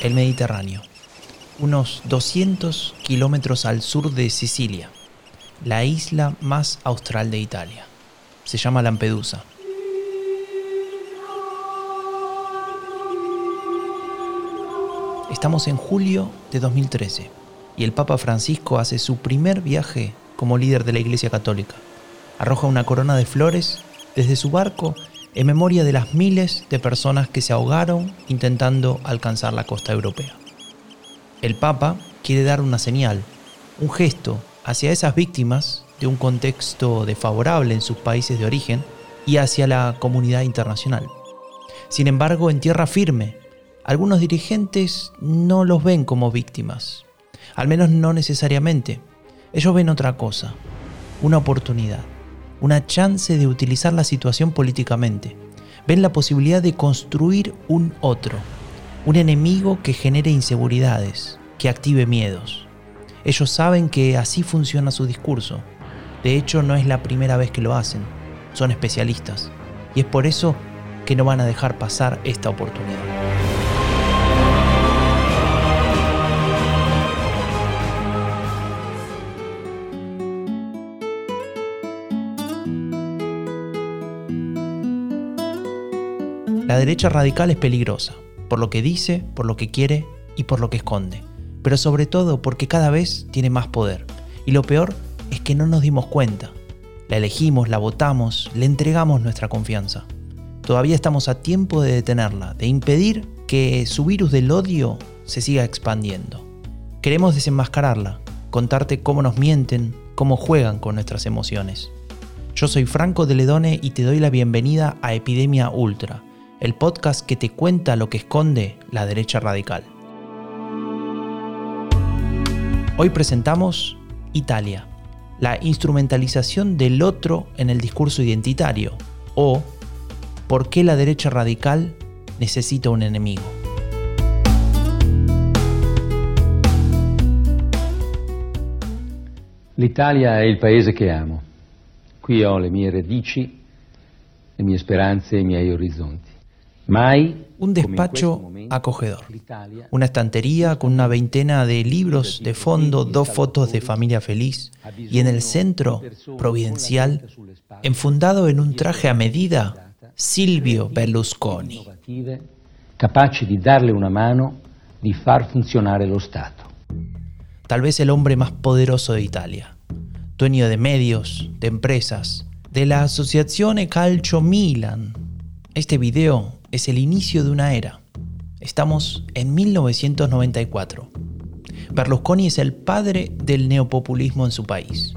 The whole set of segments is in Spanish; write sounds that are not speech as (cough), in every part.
el Mediterráneo, unos 200 kilómetros al sur de Sicilia, la isla más austral de Italia. Se llama Lampedusa. Estamos en julio de 2013 y el Papa Francisco hace su primer viaje como líder de la Iglesia Católica. Arroja una corona de flores desde su barco en memoria de las miles de personas que se ahogaron intentando alcanzar la costa europea. El Papa quiere dar una señal, un gesto hacia esas víctimas de un contexto desfavorable en sus países de origen y hacia la comunidad internacional. Sin embargo, en tierra firme, algunos dirigentes no los ven como víctimas, al menos no necesariamente. Ellos ven otra cosa, una oportunidad, una chance de utilizar la situación políticamente. Ven la posibilidad de construir un otro, un enemigo que genere inseguridades, que active miedos. Ellos saben que así funciona su discurso. De hecho, no es la primera vez que lo hacen. Son especialistas. Y es por eso que no van a dejar pasar esta oportunidad. Derecha radical es peligrosa, por lo que dice, por lo que quiere y por lo que esconde, pero sobre todo porque cada vez tiene más poder. Y lo peor es que no nos dimos cuenta. La elegimos, la votamos, le entregamos nuestra confianza. Todavía estamos a tiempo de detenerla, de impedir que su virus del odio se siga expandiendo. Queremos desenmascararla, contarte cómo nos mienten, cómo juegan con nuestras emociones. Yo soy Franco de Ledone y te doy la bienvenida a Epidemia Ultra el podcast que te cuenta lo que esconde la derecha radical. Hoy presentamos Italia, la instrumentalización del otro en el discurso identitario, o por qué la derecha radical necesita un enemigo. L'Italia è il paese che amo. Qui ho le mie radici, le mie speranze e i miei orizzonti. Un despacho acogedor. Una estantería con una veintena de libros de fondo, dos fotos de familia feliz y en el centro, providencial, enfundado en un traje a medida, Silvio Berlusconi. Capaci di darle una mano, di far funzionare lo Stato. Tal vez el hombre más poderoso de Italia, dueño de medios, de empresas, de la Asociazione Calcio Milan. Este video es el inicio de una era. Estamos en 1994. Berlusconi es el padre del neopopulismo en su país.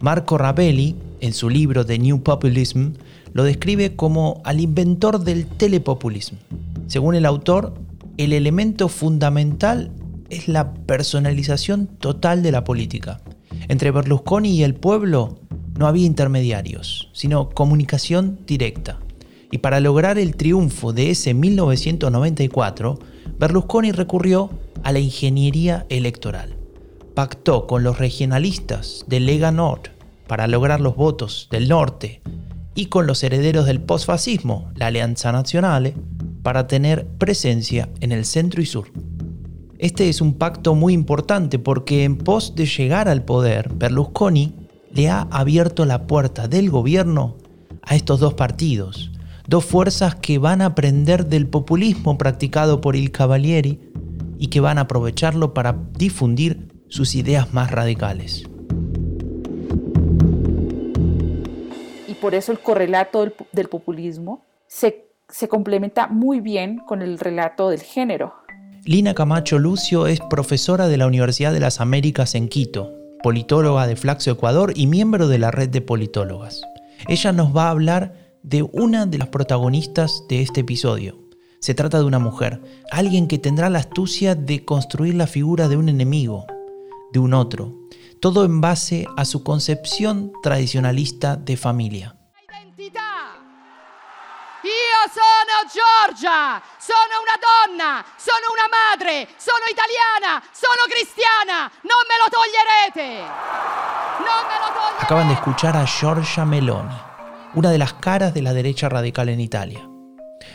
Marco Rabelli, en su libro The New Populism, lo describe como al inventor del telepopulismo. Según el autor, el elemento fundamental es la personalización total de la política. Entre Berlusconi y el pueblo no había intermediarios, sino comunicación directa. Y para lograr el triunfo de ese 1994, Berlusconi recurrió a la ingeniería electoral. Pactó con los regionalistas de Lega Nord para lograr los votos del norte y con los herederos del postfascismo, la Alianza Nazionale, para tener presencia en el centro y sur. Este es un pacto muy importante porque en pos de llegar al poder, Berlusconi le ha abierto la puerta del gobierno a estos dos partidos, dos fuerzas que van a aprender del populismo practicado por Il Cavalieri y que van a aprovecharlo para difundir sus ideas más radicales. Y por eso el correlato del, populismo se, se complementa muy bien con el relato del género. Lina Camacho Lucio es profesora de la Universidad de las Américas en Quito, politóloga de Flaxo Ecuador y miembro de la red de politólogas. Ella nos va a hablar de una de las protagonistas de este episodio. Se trata de una mujer, alguien que tendrá la astucia de construir la figura de un enemigo, de un otro, todo en base a su concepción tradicionalista de familia. Io sono Giorgia, sono una donna, sono una madre, sono italiana, sono cristiana, non me lo toglierete. Non me lo toglierete. Acaban de escuchar a Giorgia Meloni una de las caras de la derecha radical en Italia.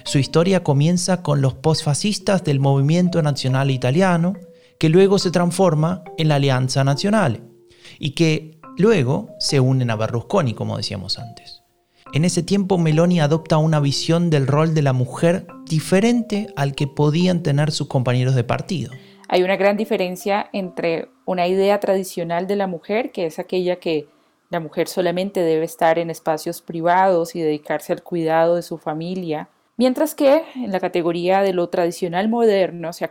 Su historia comienza con los postfascistas del movimiento nacional italiano, que luego se transforma en la Alianza Nacional y que luego se unen a Berlusconi, como decíamos antes. En ese tiempo Meloni adopta una visión del rol de la mujer diferente al que podían tener sus compañeros de partido. Hay una gran diferencia entre una idea tradicional de la mujer, que es aquella que la mujer solamente debe estar en espacios privados y dedicarse al cuidado de su familia, mientras que en la categoría de lo tradicional moderno se,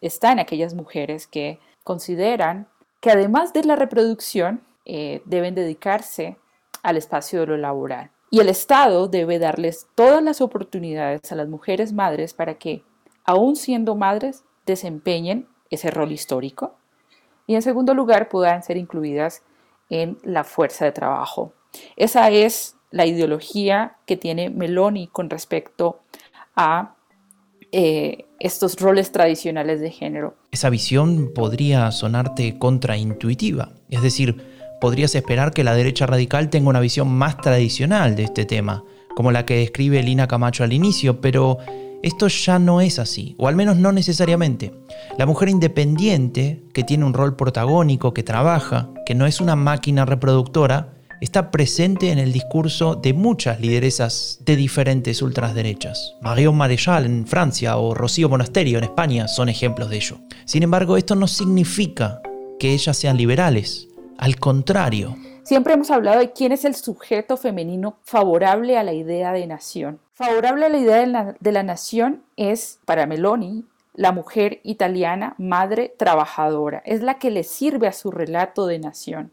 están aquellas mujeres que consideran que además de la reproducción eh, deben dedicarse al espacio de lo laboral. Y el Estado debe darles todas las oportunidades a las mujeres madres para que, aún siendo madres, desempeñen ese rol histórico. Y en segundo lugar, puedan ser incluidas en la fuerza de trabajo. Esa es la ideología que tiene Meloni con respecto a eh, estos roles tradicionales de género. Esa visión podría sonarte contraintuitiva, es decir, podrías esperar que la derecha radical tenga una visión más tradicional de este tema, como la que describe Lina Camacho al inicio, pero esto ya no es así, o al menos no necesariamente. La mujer independiente, que tiene un rol protagónico, que trabaja, que no es una máquina reproductora, está presente en el discurso de muchas lideresas de diferentes ultraderechas. Marion Maréchal en Francia o Rocío Monasterio en España son ejemplos de ello. Sin embargo, esto no significa que ellas sean liberales. Al contrario. Siempre hemos hablado de quién es el sujeto femenino favorable a la idea de nación. Favorable a la idea de la, nación es, para Meloni, la mujer italiana, madre trabajadora. Es la que le sirve a su relato de nación.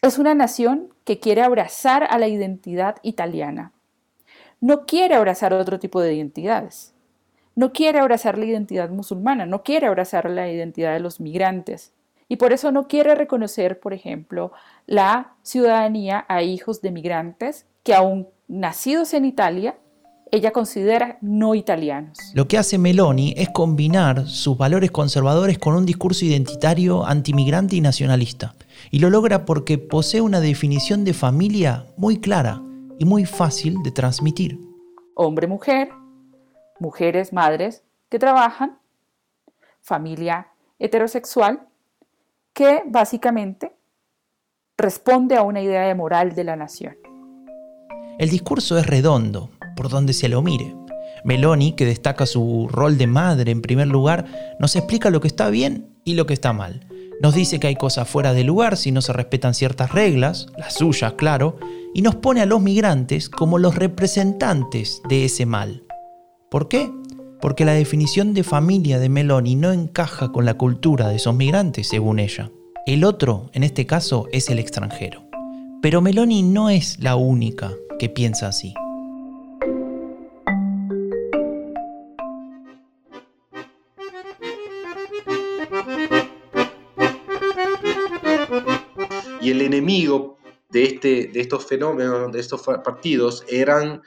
Es una nación que quiere abrazar a la identidad italiana. No quiere abrazar otro tipo de identidades. No quiere abrazar la identidad musulmana, no quiere abrazar la identidad de los migrantes. Y por eso no quiere reconocer, por ejemplo, la ciudadanía a hijos de migrantes que aún nacidos en Italia, ella considera no italianos. Lo que hace Meloni es combinar sus valores conservadores con un discurso identitario antimigrante y nacionalista. Y lo logra porque posee una definición de familia muy clara y muy fácil de transmitir. Hombre-mujer, mujeres, madres que trabajan, familia heterosexual que básicamente responde a una idea de moral de la nación. El discurso es redondo, por donde se lo mire. Meloni, que destaca su rol de madre en primer lugar, nos explica lo que está bien y lo que está mal. Nos dice que hay cosas fuera de lugar si no se respetan ciertas reglas, las suyas, claro, y nos pone a los migrantes como los representantes de ese mal. ¿Por qué? Porque la definición de familia de Meloni no encaja con la cultura de esos migrantes, según ella. El otro, en este caso, es el extranjero. Pero Meloni no es la única que piensa así. Y el enemigo de, este, de estos fenómenos, de estos partidos, eran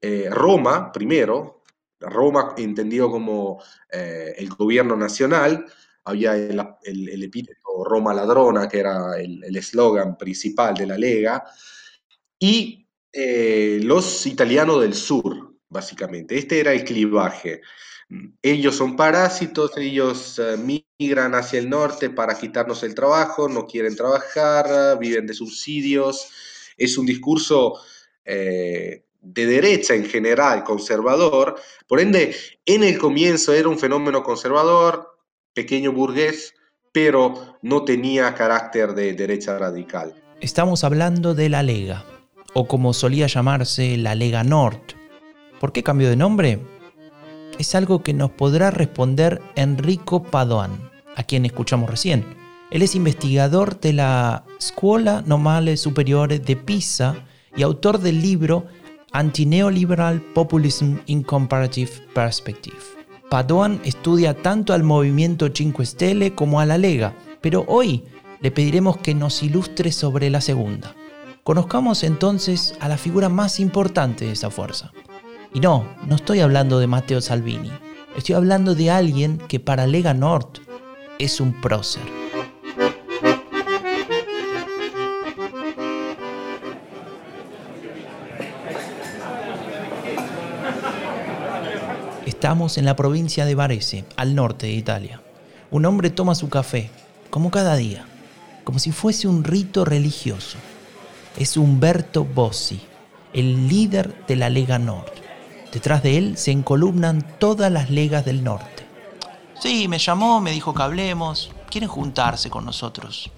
eh, Roma, primero, Roma entendido como eh, el gobierno nacional, había el, epíteto Roma ladrona, que era el eslogan principal de la Lega, y eh, los italianos del sur, básicamente. Este era el clivaje. Ellos son parásitos, ellos eh, migran hacia el norte para quitarnos el trabajo, no quieren trabajar, viven de subsidios. Es un discurso de derecha en general, conservador, por ende, en el comienzo era un fenómeno conservador, pequeño burgués, pero no tenía carácter de derecha radical. Estamos hablando de la Lega, o como solía llamarse la Lega Nord. ¿Por qué cambió de nombre? Es algo que nos podrá responder Enrico Padoan, a quien escuchamos recién. Él es investigador de la Scuola Normale Superiore de Pisa y autor del libro Anti-Neoliberal Populism in Comparative Perspective. Padoan estudia tanto al movimiento Cinque Stelle como a la Lega, pero hoy le pediremos que nos ilustre sobre la segunda. Conozcamos entonces a la figura más importante de esa fuerza. Y no, no estoy hablando de Matteo Salvini, estoy hablando de alguien que para Lega Nord es un prócer. Estamos en la provincia de Varese, al norte de Italia. Un hombre toma su café, como cada día, como si fuese un rito religioso. Es Umberto Bossi, el líder de la Lega Nord. Detrás de él se encolumnan todas las legas del norte. Sí, me llamó, me dijo que hablemos. Quieren juntarse con nosotros.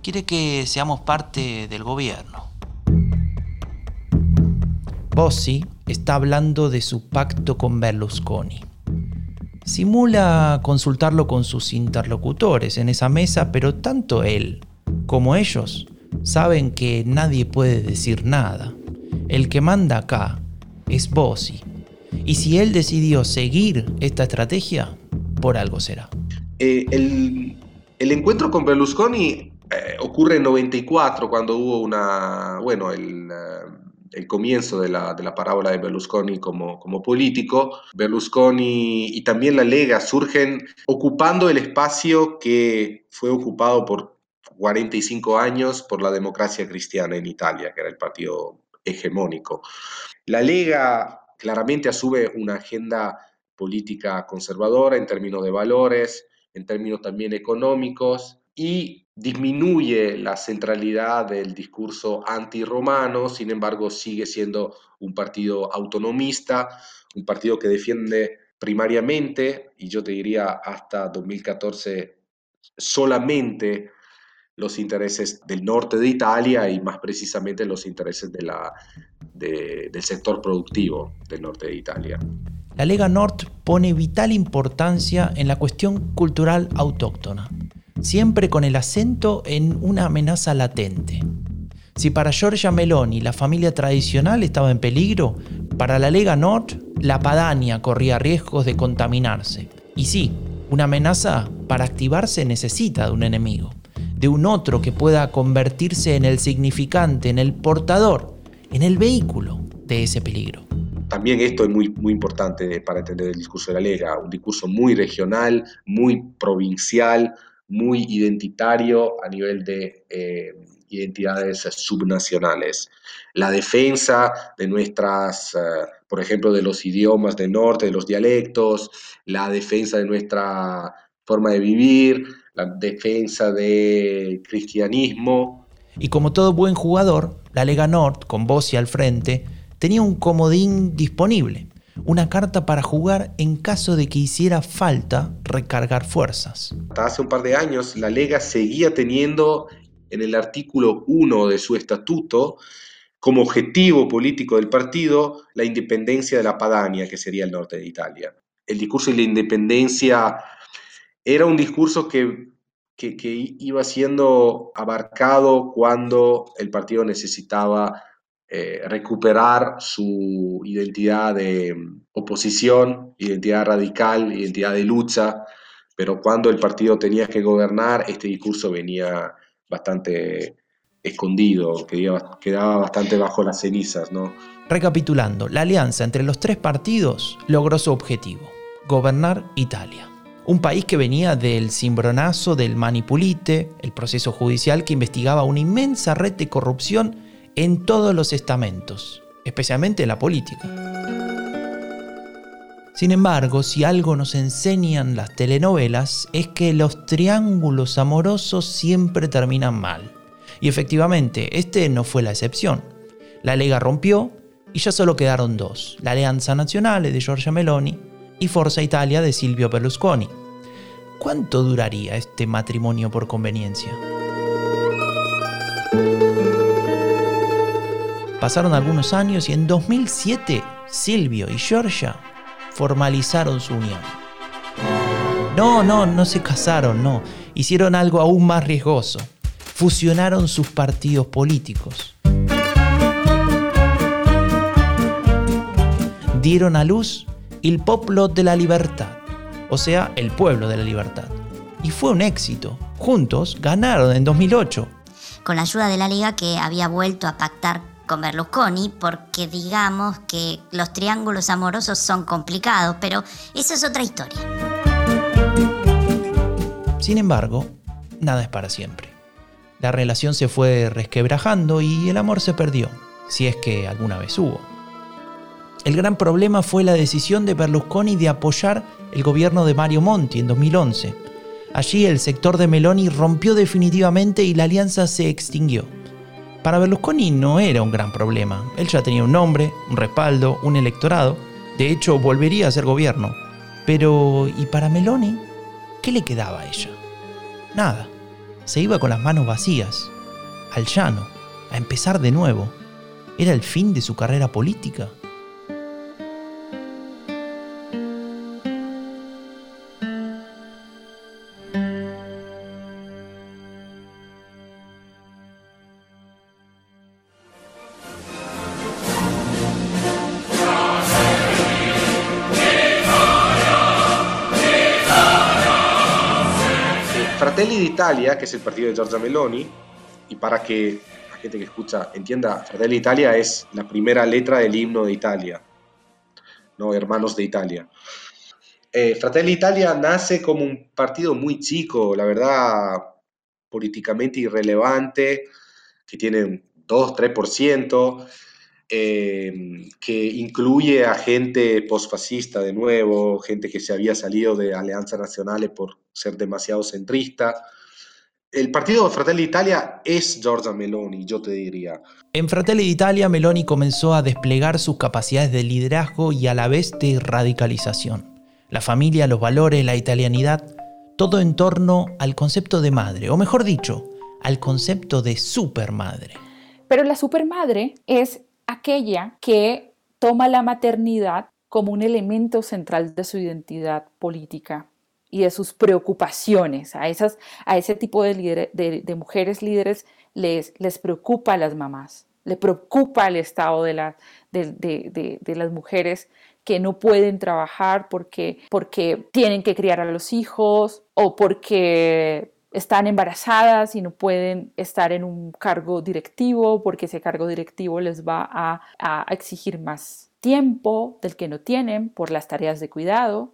Quiere que seamos parte del gobierno. Bossi está hablando de su pacto con Berlusconi. Simula consultarlo con sus interlocutores en esa mesa, pero tanto él como ellos saben que nadie puede decir nada. El que manda acá es Bossi. Y si él decidió seguir esta estrategia, por algo será. Eh, el, encuentro con Berlusconi eh, ocurre en 94, cuando hubo una, bueno, el, uh, el comienzo de la, de la, parábola de Berlusconi como, como político. Berlusconi y también la Lega surgen ocupando el espacio que fue ocupado por 45 años por la democracia cristiana en Italia, que era el partido hegemónico. La Lega claramente asume una agenda política conservadora en términos de valores, en términos también económicos, y disminuye la centralidad del discurso antirromano, sin embargo sigue siendo un partido autonomista, un partido que defiende primariamente, y yo te diría hasta 2014 solamente los intereses del norte de Italia y más precisamente los intereses de la, de, del sector productivo del norte de Italia. La Lega Nord pone vital importancia en la cuestión cultural autóctona, siempre con el acento en una amenaza latente. Si para Giorgia Meloni la familia tradicional estaba en peligro, para la Lega Nord la Padania corría riesgos de contaminarse. Y sí, una amenaza para activarse necesita de un enemigo de un otro que pueda convertirse en el significante, en el portador, en el vehículo de ese peligro. También esto es muy, muy importante para entender el discurso de la Lega, un discurso muy regional, muy provincial, muy identitario a nivel de eh, identidades subnacionales. La defensa de nuestras, uh, por ejemplo, de los idiomas del norte, de los dialectos, la defensa de nuestra forma de vivir, la defensa del cristianismo. Y como todo buen jugador, la Lega Nord, con Bossi al frente, tenía un comodín disponible, una carta para jugar en caso de que hiciera falta recargar fuerzas. Hasta hace un par de años, la Lega seguía teniendo en el artículo 1 de su estatuto como objetivo político del partido la independencia de la Padania, que sería el norte de Italia. El discurso de la independencia era un discurso que, que, que, iba siendo abarcado cuando el partido necesitaba eh, recuperar su identidad de oposición, identidad radical, identidad de lucha, pero cuando el partido tenía que gobernar, este discurso venía bastante escondido, quedaba, quedaba bastante bajo las cenizas. ¿no? Recapitulando, la alianza entre los tres partidos logró su objetivo, gobernar Italia. Un país que venía del cimbronazo del manipulite, el proceso judicial que investigaba una inmensa red de corrupción en todos los estamentos, especialmente en la política. Sin embargo, si algo nos enseñan las telenovelas es que los triángulos amorosos siempre terminan mal. Y efectivamente, este no fue la excepción. La Lega rompió y ya solo quedaron dos, la Alianza Nazionale de Giorgia Meloni y Forza Italia de Silvio Berlusconi. ¿Cuánto duraría este matrimonio por conveniencia? Pasaron algunos años y en 2007 Silvio y Giorgia formalizaron su unión. No, no, no se casaron, no. Hicieron algo aún más riesgoso. Fusionaron sus partidos políticos. Dieron a luz el Popolo de la Libertad, o sea, el pueblo de la libertad. Y fue un éxito. Juntos ganaron en 2008. Con la ayuda de la Liga que había vuelto a pactar con Berlusconi, porque digamos que los triángulos amorosos son complicados, pero esa es otra historia. Sin embargo, nada es para siempre. La relación se fue resquebrajando y el amor se perdió, si es que alguna vez hubo. El gran problema fue la decisión de Berlusconi de apoyar el gobierno de Mario Monti en 2011. Allí el sector de Meloni rompió definitivamente y la alianza se extinguió. Para Berlusconi no era un gran problema. Él ya tenía un nombre, un respaldo, un electorado. De hecho, volvería a ser gobierno. Pero, ¿y para Meloni? ¿Qué le quedaba a ella? Nada. Se iba con las manos vacías, al llano, a empezar de nuevo. ¿Era el fin de su carrera política? d'Italia, que es el partido de Giorgia Meloni, y para que la gente que escucha entienda, Fratelli d'Italia es la primera letra del himno de Italia, ¿no? Hermanos de Italia. Eh, Fratelli d'Italia nace como un partido muy chico, la verdad, políticamente irrelevante, que tiene un 2-3%, eh, que incluye a gente posfascista de nuevo, gente que se había salido de Alianza Nacionales por ser demasiado centrista. El partido de Fratelli d'Italia es Giorgia Meloni, yo te diría. En Fratelli d'Italia, Meloni comenzó a desplegar sus capacidades de liderazgo y a la vez de radicalización. La familia, los valores, la italianidad, todo en torno al concepto de madre, o mejor dicho, al concepto de supermadre. Pero la supermadre es aquella que toma la maternidad como un elemento central de su identidad política y de sus preocupaciones. A, esas, a ese tipo de, de, mujeres líderes les, les preocupa a las mamás, le preocupa el estado de, la, de, las mujeres que no pueden trabajar porque, porque tienen que criar a los hijos o porque están embarazadas y no pueden estar en un cargo directivo porque ese cargo directivo les va a, a, exigir más tiempo del que no tienen por las tareas de cuidado.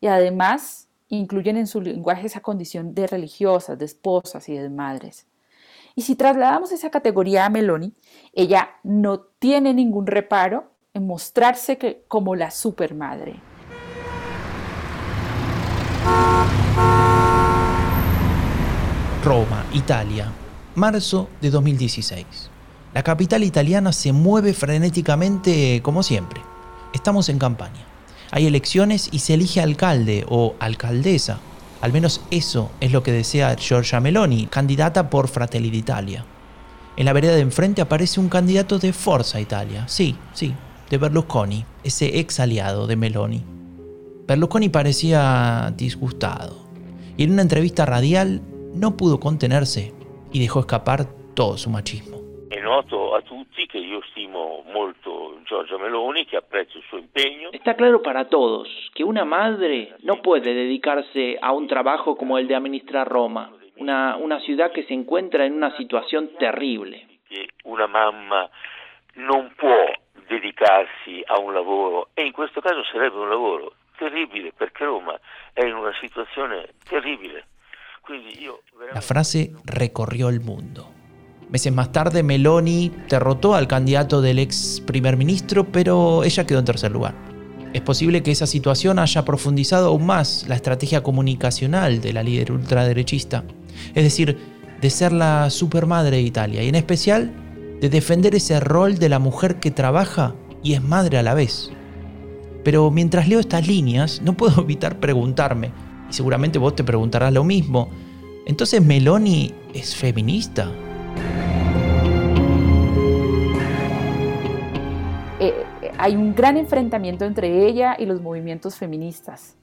Y además incluyen en su lenguaje esa condición de religiosas, de esposas y de madres. Y si trasladamos esa categoría a Meloni, ella no tiene ningún reparo en mostrarse como la supermadre. Roma, Italia, marzo de 2016. La capital italiana se mueve frenéticamente como siempre. Estamos en campaña. Hay elecciones y se elige alcalde o alcaldesa. Al menos eso es lo que desea Giorgia Meloni, candidata por Fratelli d'Italia. En la vereda de enfrente aparece un candidato de Forza Italia. Sí, sí, de Berlusconi, ese ex aliado de Meloni. Berlusconi parecía disgustado. Y en una entrevista radial no pudo contenerse y dejó escapar todo su machismo. È noto a tutti che io stimo molto Giorgia Meloni, che apprezzo il suo impegno. Está claro para todos que una madre no puede dedicarse a un trabajo como el de administrar Roma, una, una ciudad que se encuentra en una situación terrible. Che una mamma non può dedicarsi a un lavoro e in questo caso sarebbe un lavoro terribile perché Roma è in una situazione terribile. La frase recorrió el mundo. Meses más tarde, Meloni derrotó al candidato del ex primer ministro, pero ella quedó en tercer lugar. Es posible que esa situación haya profundizado aún más la estrategia comunicacional de la líder ultraderechista, es decir, de ser la supermadre de Italia y en especial de defender ese rol de la mujer que trabaja y es madre a la vez. Pero mientras leo estas líneas, no puedo evitar preguntarme, y seguramente vos te preguntarás lo mismo. Entonces, ¿Meloni es feminista? Hay un gran enfrentamiento entre ella y los movimientos feministas,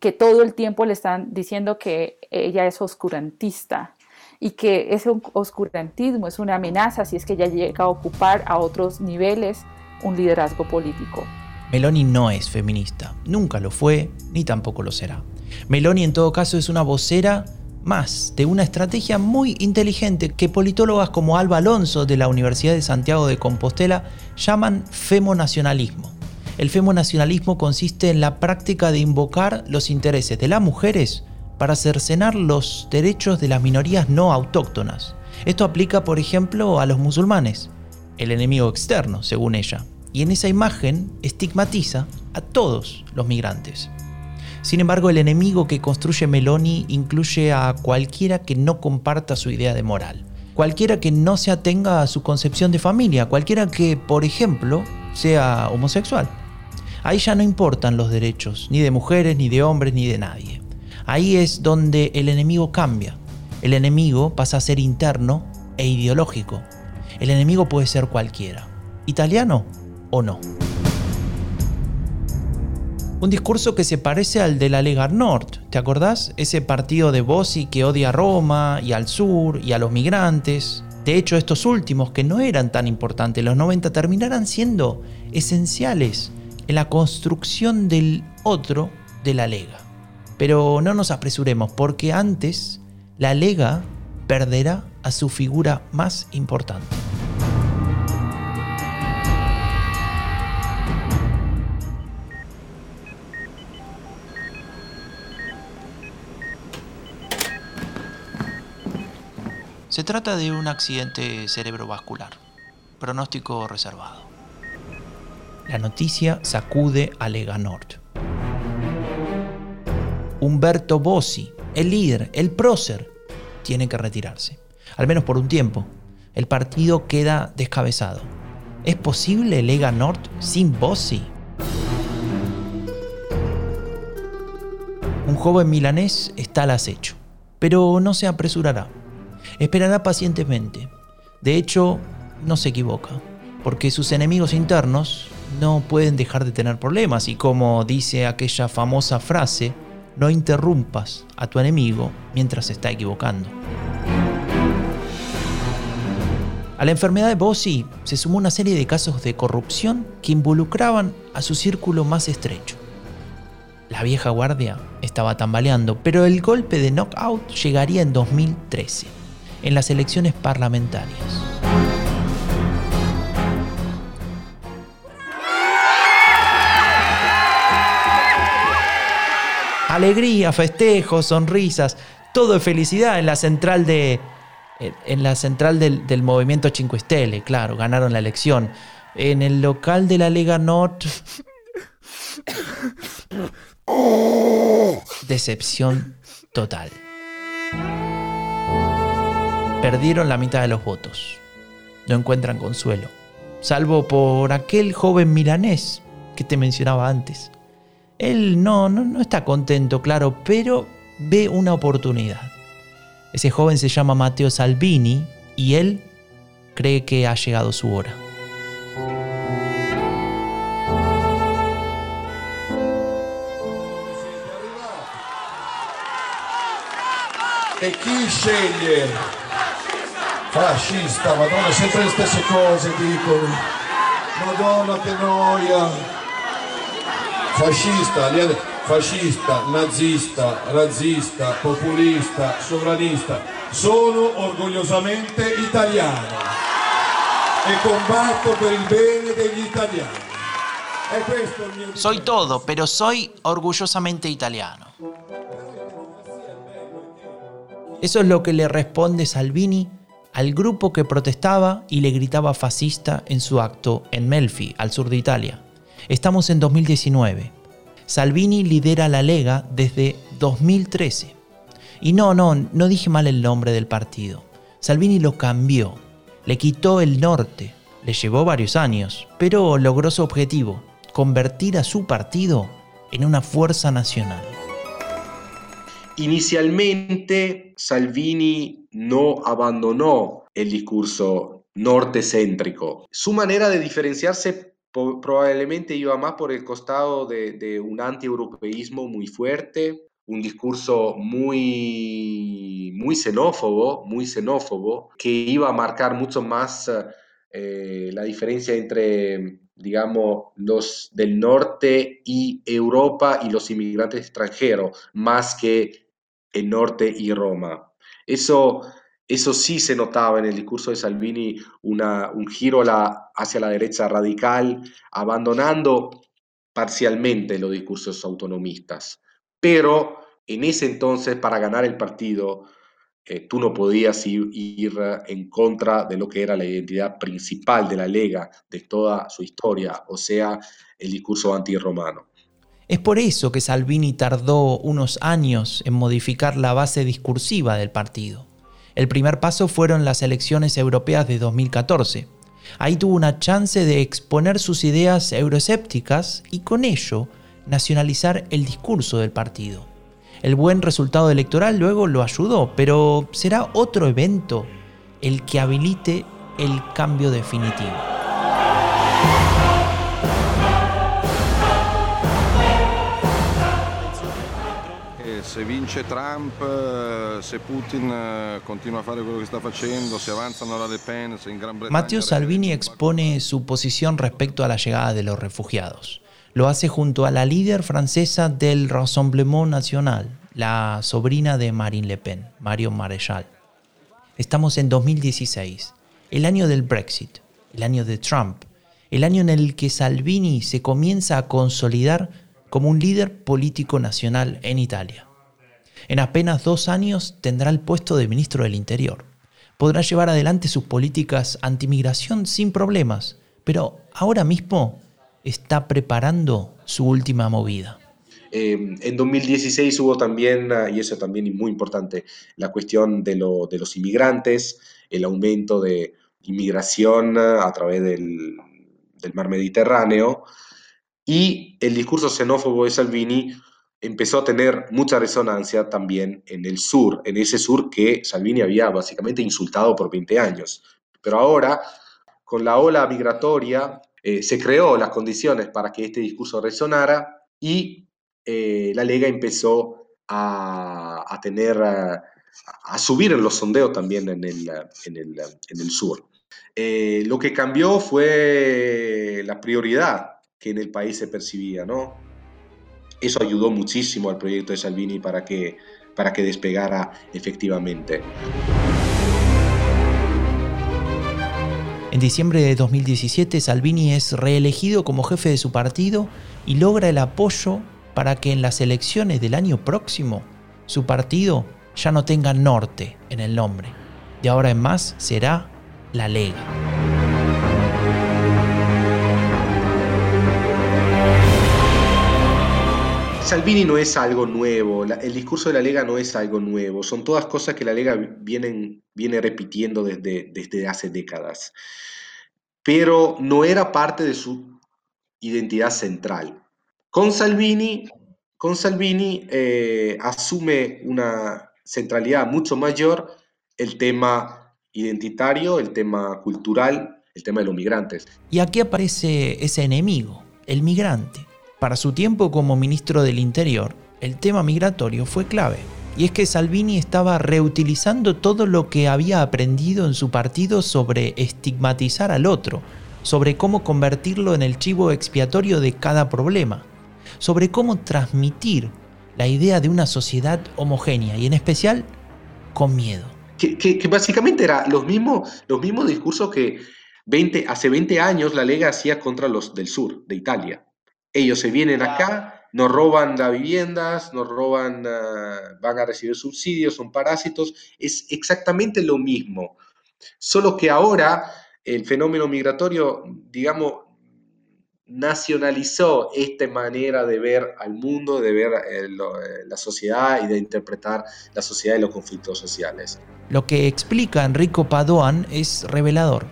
que todo el tiempo le están diciendo que ella es oscurantista y que ese oscurantismo es una amenaza si es que ella llega a ocupar a otros niveles un liderazgo político. Meloni no es feminista, nunca lo fue ni tampoco lo será. Meloni en todo caso es una vocera más de una estrategia muy inteligente que politólogas como Alba Alonso de la Universidad de Santiago de Compostela llaman femonacionalismo. El femonacionalismo consiste en la práctica de invocar los intereses de las mujeres para cercenar los derechos de las minorías no autóctonas. Esto aplica, por ejemplo, a los musulmanes, el enemigo externo, según ella. y en esa imagen estigmatiza a todos los migrantes. Sin embargo, el enemigo que construye Meloni incluye a cualquiera que no comparta su idea de moral, cualquiera que no se atenga a su concepción de familia, cualquiera que, por ejemplo, sea homosexual. Ahí ya no importan los derechos, ni de mujeres, ni de hombres, ni de nadie. Ahí es donde el enemigo cambia. El enemigo pasa a ser interno e ideológico. El enemigo puede ser cualquiera, italiano o no. Un discurso que se parece al de la Lega Nord, ¿te acordás? Ese partido de Bossi que odia a Roma y al sur y a los migrantes. De hecho, estos últimos, que no eran tan importantes, los 90, terminarán siendo esenciales en la construcción del otro de la Lega. Pero no nos apresuremos, porque antes la Lega perderá a su figura más importante. Trata de un accidente cerebrovascular, pronóstico reservado. La noticia sacude a Lega Nord. Humberto Bossi, el líder, el prócer, tiene que retirarse, al menos por un tiempo. El partido queda descabezado. ¿Es posible Lega Nord sin Bossi? Un joven milanés está al acecho, pero no se apresurará Esperará pacientemente. De hecho, no se equivoca, porque sus enemigos internos no pueden dejar de tener problemas y como dice aquella famosa frase, no interrumpas a tu enemigo mientras se está equivocando. A la enfermedad de Bossi se sumó una serie de casos de corrupción que involucraban a su círculo más estrecho. La vieja guardia estaba tambaleando, pero el golpe de knockout llegaría en 2013 en las elecciones parlamentarias. Alegría, festejos, sonrisas, todo de felicidad en la central de en la central del, del movimiento Cinque Stelle, claro, ganaron la elección. En el local de la Lega Nord (coughs) decepción total perdieron la mitad de los votos. No encuentran consuelo, salvo por aquel joven milanés que te mencionaba antes. Él no, no, no está contento, claro, pero ve una oportunidad. Ese joven se llama Matteo Salvini y él cree que ha llegado su hora. Fascista, madonna, sempre le stesse cose dicono. Madonna che noia. Fascista, fascista, nazista, razzista, populista, sovranista. Sono orgogliosamente italiano e combatto per il bene degli italiani. È questo il mio... Soy todo, pero soy orgullosamente italiano. Eso es lo que le responde Salvini al grupo que protestaba y le gritaba fascista en su acto en Melfi, al sur de Italia. Estamos en 2019. Salvini lidera la Lega desde 2013. Y no, no, no dije mal el nombre del partido. Salvini lo cambió, le quitó el norte, le llevó varios años, pero logró su objetivo, convertir a su partido en una fuerza nacional. Inicialmente Salvini no abandonó el discurso norte-céntrico. Su manera de diferenciarse probablemente iba más por el costado de, un anti-europeísmo muy fuerte, un discurso muy, muy xenófobo, muy xenófobo, que iba a marcar mucho más eh, la diferencia entre, digamos, los del norte y Europa y los inmigrantes extranjeros, más que el norte y Roma. Eso, eso sí se notaba en el discurso de Salvini, una, un giro la, hacia la derecha radical, abandonando parcialmente los discursos autonomistas. Pero en ese entonces, para ganar el partido, eh, tú no podías ir, ir, en contra de lo que era la identidad principal de la Lega, de toda su historia, o sea, el discurso antirromano. Es por eso que Salvini tardó unos años en modificar la base discursiva del partido. El primer paso fueron las elecciones europeas de 2014. Ahí tuvo una chance de exponer sus ideas euroescépticas y con ello nacionalizar el discurso del partido. El buen resultado electoral luego lo ayudó, pero será otro evento el que habilite el cambio definitivo. Se vince Trump, eh, se Putin eh, continua a fare quello che sta facendo, se avanzano la Le Pen, se in Gran Bretaña... Matteo Salvini expone su posición respecto a la llegada de los refugiados. Lo hace junto a la líder francesa del Rassemblement National, la sobrina de Marine Le Pen, Marion Maréchal. Estamos en 2016, el año del Brexit, el año de Trump, el año en el que Salvini se comienza a consolidar como un líder político nacional en Italia. En apenas dos años tendrá el puesto de ministro del Interior. Podrá llevar adelante sus políticas antimigración sin problemas, pero ahora mismo está preparando su última movida. Eh, en 2016 hubo también, y eso también es muy importante, la cuestión de, los inmigrantes, el aumento de inmigración a través del mar Mediterráneo y el discurso xenófobo de Salvini empezó a tener mucha resonancia también en el sur, en ese sur que Salvini había básicamente insultado por 20 años. Pero ahora, con la ola migratoria, eh, se creó las condiciones para que este discurso resonara y eh, la Lega empezó a, tener, a, subir en los sondeos también en el, en el, en el sur. Eh, lo que cambió fue la prioridad que en el país se percibía, ¿no? Eso ayudó muchísimo al proyecto de Salvini para que, para que despegara efectivamente. En diciembre de 2017, Salvini es reelegido como jefe de su partido y logra el apoyo para que en las elecciones del año próximo su partido ya no tenga norte en el nombre. De ahora en más será la Lega. Salvini no es algo nuevo, el discurso de la Lega no es algo nuevo, son todas cosas que la Lega viene repitiendo desde, desde hace décadas, pero no era parte de su identidad central. Con Salvini, con Salvini eh, asume una centralidad mucho mayor el tema identitario, el tema cultural, el tema de los migrantes. Y aquí aparece ese enemigo, el migrante para su tiempo como ministro del Interior, el tema migratorio fue clave. Y es que Salvini estaba reutilizando todo lo que había aprendido en su partido sobre estigmatizar al otro, sobre cómo convertirlo en el chivo expiatorio de cada problema, sobre cómo transmitir la idea de una sociedad homogénea y en especial con miedo. Que, básicamente era los mismos, los mismos discursos que 20, hace 20 años la Lega hacía contra los del sur, de Italia. Ellos se vienen acá, nos roban las viviendas, nos roban, ah, van a recibir subsidios, son parásitos. Es exactamente lo mismo. Solo que ahora el fenómeno migratorio, digamos, nacionalizó esta manera de ver al mundo, de ver eh, eh, la sociedad y de interpretar la sociedad y los conflictos sociales. Lo que explica Enrico Padoan es revelador.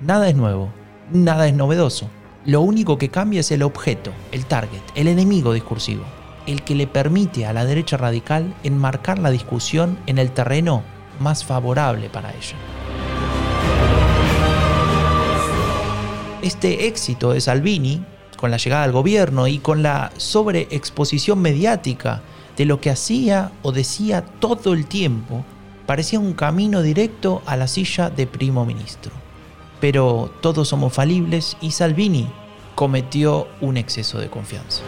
Nada es nuevo, nada es novedoso. Lo único que cambia es el objeto, el target, el enemigo discursivo, el que le permite a la derecha radical enmarcar la discusión en el terreno más favorable para ella. Este éxito de Salvini, con la llegada al gobierno y con la sobreexposición mediática de lo que hacía o decía todo el tiempo, parecía un camino directo a la silla de primo ministro pero todos somos falibles y Salvini cometió un exceso de confianza.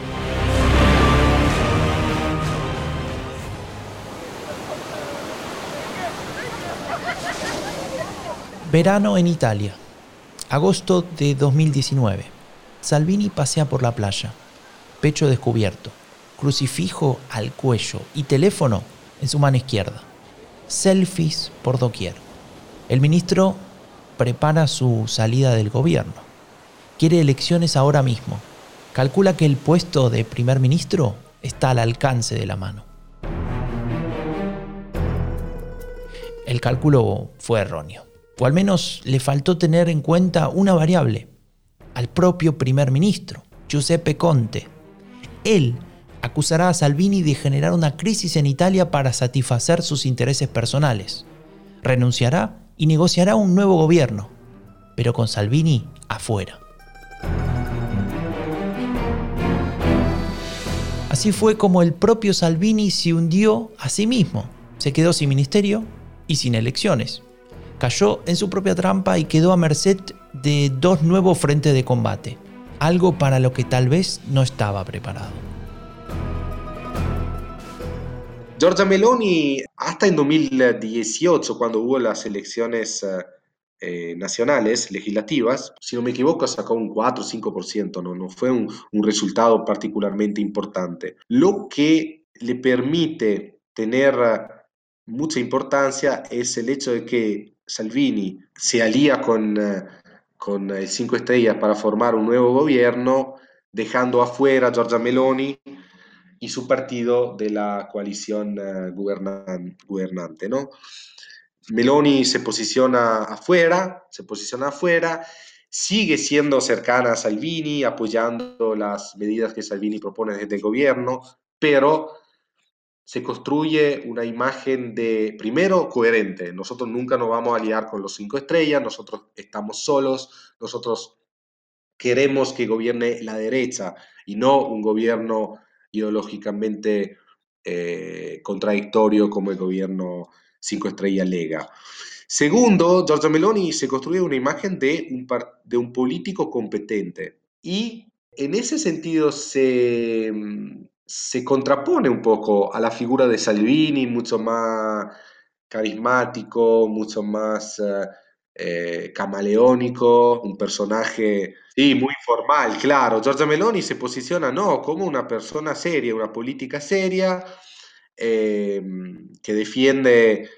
Verano en Italia, agosto de 2019. Salvini pasea por la playa, pecho descubierto, crucifijo al cuello y teléfono en su mano izquierda. selfies por doquier. El ministro prepara su salida del gobierno. Quiere elecciones ahora mismo. Calcula que el puesto de primer ministro está al alcance de la mano. El cálculo fue erróneo, o al menos le faltó tener en cuenta una variable, al propio primer ministro, Giuseppe Conte. Él acusará a Salvini de generar una crisis en Italia para satisfacer sus intereses personales. Renunciará y negociará un nuevo gobierno, pero con Salvini afuera. Así fue como el propio Salvini se hundió a sí mismo. Se quedó sin ministerio y sin elecciones. Cayó en su propia trampa y quedó a merced de dos nuevos frentes de combate, algo para lo que tal vez no estaba preparado. Giorgia Meloni, hasta en 2018, cuando hubo las elecciones eh, eh, nacionales, legislativas, si no me equivoco, sacó un 4 o 5%, ¿no? no fue un, resultado particularmente importante. Lo que le permite tener mucha importancia es el hecho de que Salvini se alía con, eh, con el 5 Estrellas para formar un nuevo gobierno, dejando afuera a Giorgia Meloni y su partido de la coalición uh, gubernante. ¿no? Meloni se posiciona afuera, se posiciona afuera, sigue siendo cercana a Salvini, apoyando las medidas que Salvini propone desde el gobierno, pero se construye una imagen de, primero, coherente. Nosotros nunca nos vamos a aliar con los cinco estrellas, nosotros estamos solos, nosotros queremos que gobierne la derecha y no un gobierno ideológicamente eh, contradictorio como el gobierno 5 Estrellas Lega. Segundo, Giorgia Meloni se construye una imagen de un, de un político competente y en ese sentido se, se contrapone un poco a la figura de Salvini, mucho más carismático, mucho más... Eh, eh, camaleónico, un personaje muy formal, claro. Giorgia Meloni se posiciona no como una persona seria, una política seria, eh, que defiende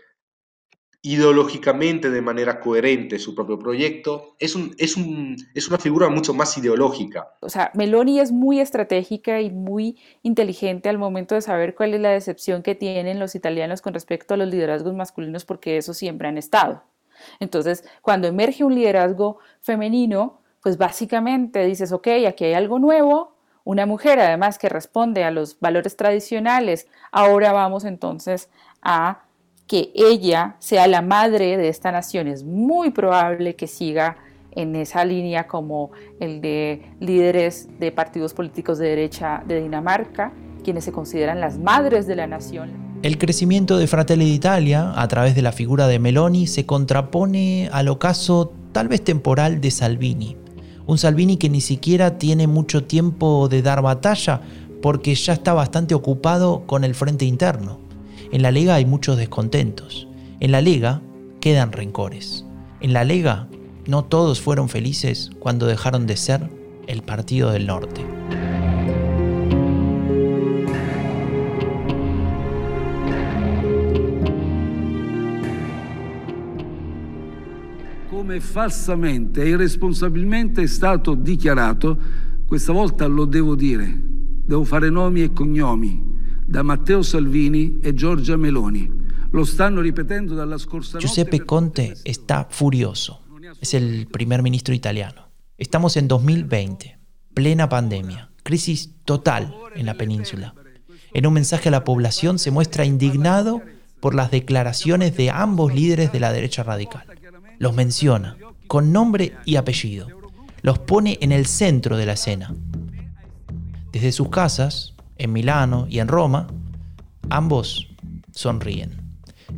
ideológicamente de manera coherente su propio proyecto. Es, un, es, un, es una figura mucho más ideológica. O sea, Meloni es muy estratégica y muy inteligente al momento de saber cuál es la decepción que tienen los italianos con respecto a los liderazgos masculinos, porque eso siempre han estado. Entonces, cuando emerge un liderazgo femenino, pues básicamente dices, ok, aquí hay algo nuevo, una mujer además que responde a los valores tradicionales, ahora vamos entonces a que ella sea la madre de esta nación. Es muy probable que siga en esa línea como el de líderes de partidos políticos de derecha de Dinamarca, quienes se consideran las madres de la nación. El crecimiento de Fratelli d'Italia, a través de la figura de Meloni, se contrapone al ocaso tal vez temporal de Salvini. Un Salvini que ni siquiera tiene mucho tiempo de dar batalla porque ya está bastante ocupado con el frente interno. En la Lega hay muchos descontentos. En la Lega quedan rencores. En la Lega no todos fueron felices cuando dejaron de ser el Partido del Norte. Come falsamente e irresponsabilmente è stato dichiarato, questa volta lo devo dire, devo fare nomi e cognomi, da Matteo Salvini e Giorgia Meloni. Lo stanno ripetendo dalla scorsa Giuseppe Conte está furioso. Es el primer ministro italiano. Estamos en 2020, plena pandemia, crisis total en la península. En un mensaje a la población se muestra indignado por las declaraciones de ambos líderes de la derecha radical los menciona con nombre y apellido, los pone en el centro de la escena. Desde sus casas, en Milano y en Roma, ambos sonríen.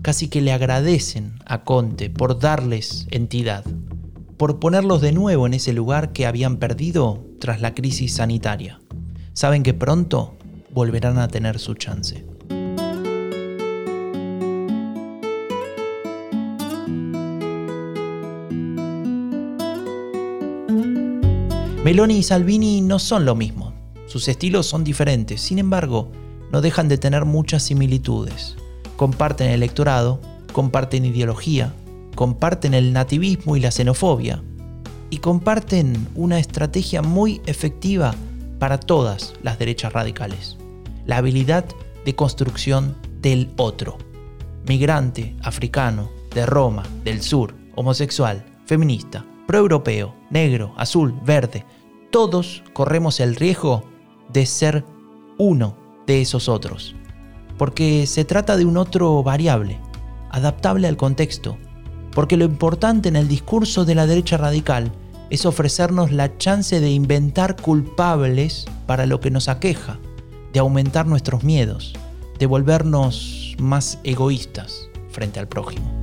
Casi que le agradecen a Conte por darles entidad, por ponerlos de nuevo en ese lugar que habían perdido tras la crisis sanitaria. Saben que pronto volverán a tener su chance. Meloni y Salvini no son lo mismo, sus estilos son diferentes, sin embargo, no dejan de tener muchas similitudes. Comparten electorado, comparten ideología, comparten el nativismo y la xenofobia, y comparten una estrategia muy efectiva para todas las derechas radicales, la habilidad de construcción del otro, migrante, africano, de Roma, del sur, homosexual, feminista, proeuropeo, negro, azul, verde, todos corremos el riesgo de ser uno de esos otros, porque se trata de un otro variable, adaptable al contexto, porque lo importante en el discurso de la derecha radical es ofrecernos la chance de inventar culpables para lo que nos aqueja, de aumentar nuestros miedos, de volvernos más egoístas frente al prójimo.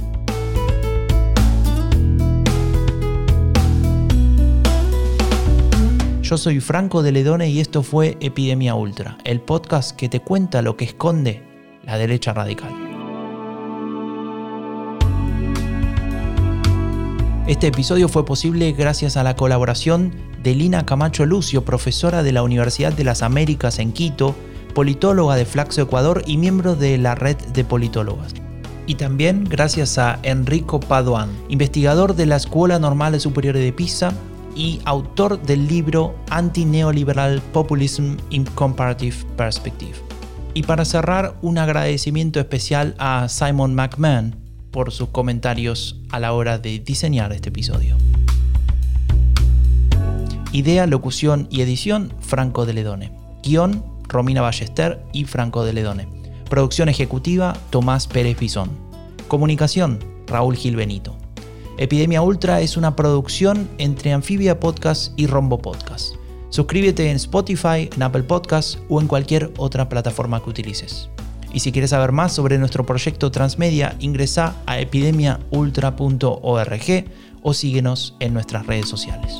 Yo soy Franco de Ledone y esto fue Epidemia Ultra, el podcast que te cuenta lo que esconde la derecha radical. Este episodio fue posible gracias a la colaboración de Lina Camacho Lucio, profesora de la Universidad de las Américas en Quito, politóloga de Flaxo Ecuador y miembro de la red de politólogas. Y también gracias a Enrico Padoan, investigador de la Escuela Normal Superior de Pisa y autor del libro Anti-Neoliberal Populism in Comparative Perspective. Y para cerrar, un agradecimiento especial a Simon McMahon por sus comentarios a la hora de diseñar este episodio. Idea, locución y edición, Franco de Ledone. Guión, Romina Ballester y Franco de Ledone. Producción ejecutiva, Tomás Pérez Bisón. Comunicación, Raúl Gil Benito. Epidemia Ultra es una producción entre Anfibia Podcast y Rombo Podcast. Suscríbete en Spotify, en Apple Podcasts o en cualquier otra plataforma que utilices. Y si quieres saber más sobre nuestro proyecto Transmedia, ingresa a epidemiaultra.org o síguenos en nuestras redes sociales.